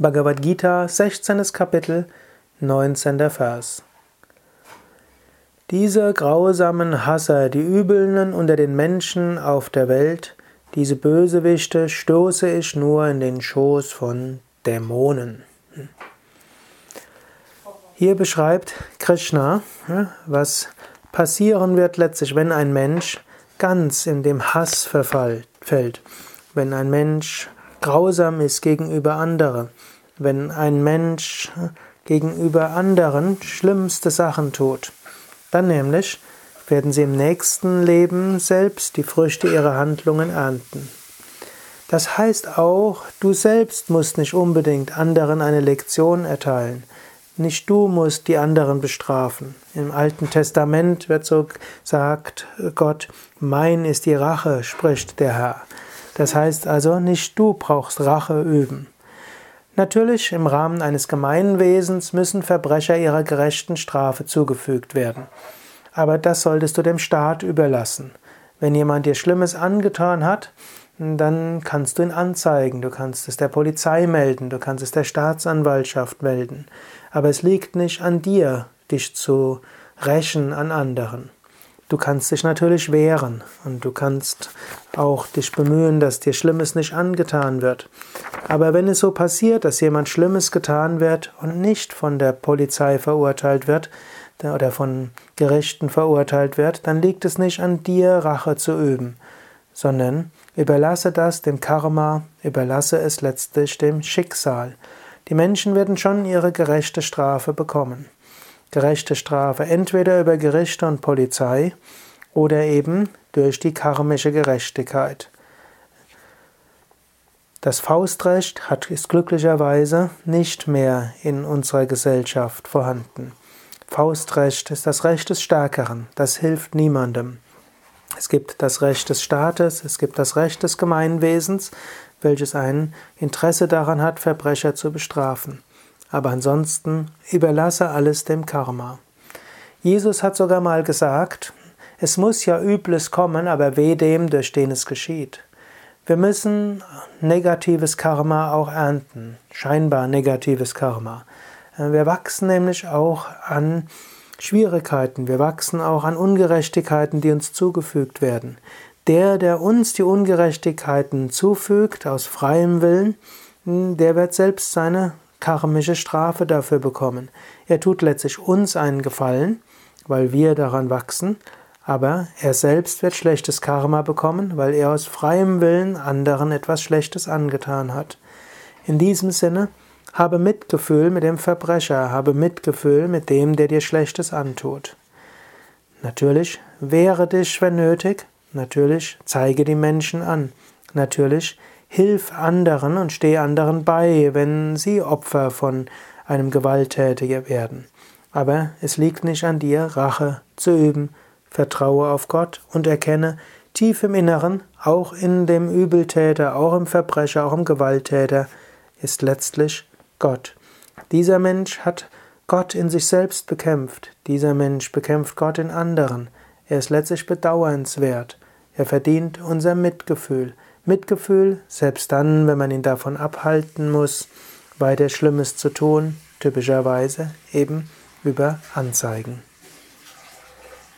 Bhagavad Gita, 16. Kapitel, 19. Vers. Diese grausamen Hasser, die Übelnden unter den Menschen auf der Welt, diese Bösewichte stoße ich nur in den Schoß von Dämonen. Hier beschreibt Krishna, was passieren wird letztlich, wenn ein Mensch ganz in dem Hass verfällt, wenn ein Mensch grausam ist gegenüber anderen, wenn ein Mensch gegenüber anderen schlimmste Sachen tut, dann nämlich werden sie im nächsten Leben selbst die Früchte ihrer Handlungen ernten. Das heißt auch, du selbst musst nicht unbedingt anderen eine Lektion erteilen. Nicht du musst die anderen bestrafen. Im Alten Testament wird so gesagt, Gott, mein ist die Rache, spricht der Herr. Das heißt also, nicht du brauchst Rache üben. Natürlich, im Rahmen eines Gemeinwesens müssen Verbrecher ihrer gerechten Strafe zugefügt werden. Aber das solltest du dem Staat überlassen. Wenn jemand dir Schlimmes angetan hat, dann kannst du ihn anzeigen, du kannst es der Polizei melden, du kannst es der Staatsanwaltschaft melden. Aber es liegt nicht an dir, dich zu rächen an anderen. Du kannst dich natürlich wehren und du kannst auch dich bemühen, dass dir Schlimmes nicht angetan wird. Aber wenn es so passiert, dass jemand Schlimmes getan wird und nicht von der Polizei verurteilt wird oder von Gerichten verurteilt wird, dann liegt es nicht an dir, Rache zu üben, sondern überlasse das dem Karma, überlasse es letztlich dem Schicksal. Die Menschen werden schon ihre gerechte Strafe bekommen gerechte Strafe, entweder über Gerichte und Polizei oder eben durch die karmische Gerechtigkeit. Das Faustrecht hat, ist glücklicherweise nicht mehr in unserer Gesellschaft vorhanden. Faustrecht ist das Recht des Stärkeren, das hilft niemandem. Es gibt das Recht des Staates, es gibt das Recht des Gemeinwesens, welches ein Interesse daran hat, Verbrecher zu bestrafen. Aber ansonsten überlasse alles dem Karma. Jesus hat sogar mal gesagt, es muss ja Übles kommen, aber weh dem, durch den es geschieht. Wir müssen negatives Karma auch ernten, scheinbar negatives Karma. Wir wachsen nämlich auch an Schwierigkeiten, wir wachsen auch an Ungerechtigkeiten, die uns zugefügt werden. Der, der uns die Ungerechtigkeiten zufügt aus freiem Willen, der wird selbst seine karmische Strafe dafür bekommen. Er tut letztlich uns einen Gefallen, weil wir daran wachsen, aber er selbst wird schlechtes Karma bekommen, weil er aus freiem Willen anderen etwas Schlechtes angetan hat. In diesem Sinne, habe Mitgefühl mit dem Verbrecher, habe Mitgefühl mit dem, der dir Schlechtes antut. Natürlich wehre dich, wenn nötig, natürlich zeige die Menschen an, natürlich Hilf anderen und steh anderen bei, wenn sie Opfer von einem Gewalttätiger werden. Aber es liegt nicht an dir, Rache zu üben. Vertraue auf Gott und erkenne tief im Inneren, auch in dem Übeltäter, auch im Verbrecher, auch im Gewalttäter, ist letztlich Gott. Dieser Mensch hat Gott in sich selbst bekämpft. Dieser Mensch bekämpft Gott in anderen. Er ist letztlich bedauernswert. Er verdient unser Mitgefühl. Mitgefühl, selbst dann, wenn man ihn davon abhalten muss, weiter Schlimmes zu tun, typischerweise eben über Anzeigen.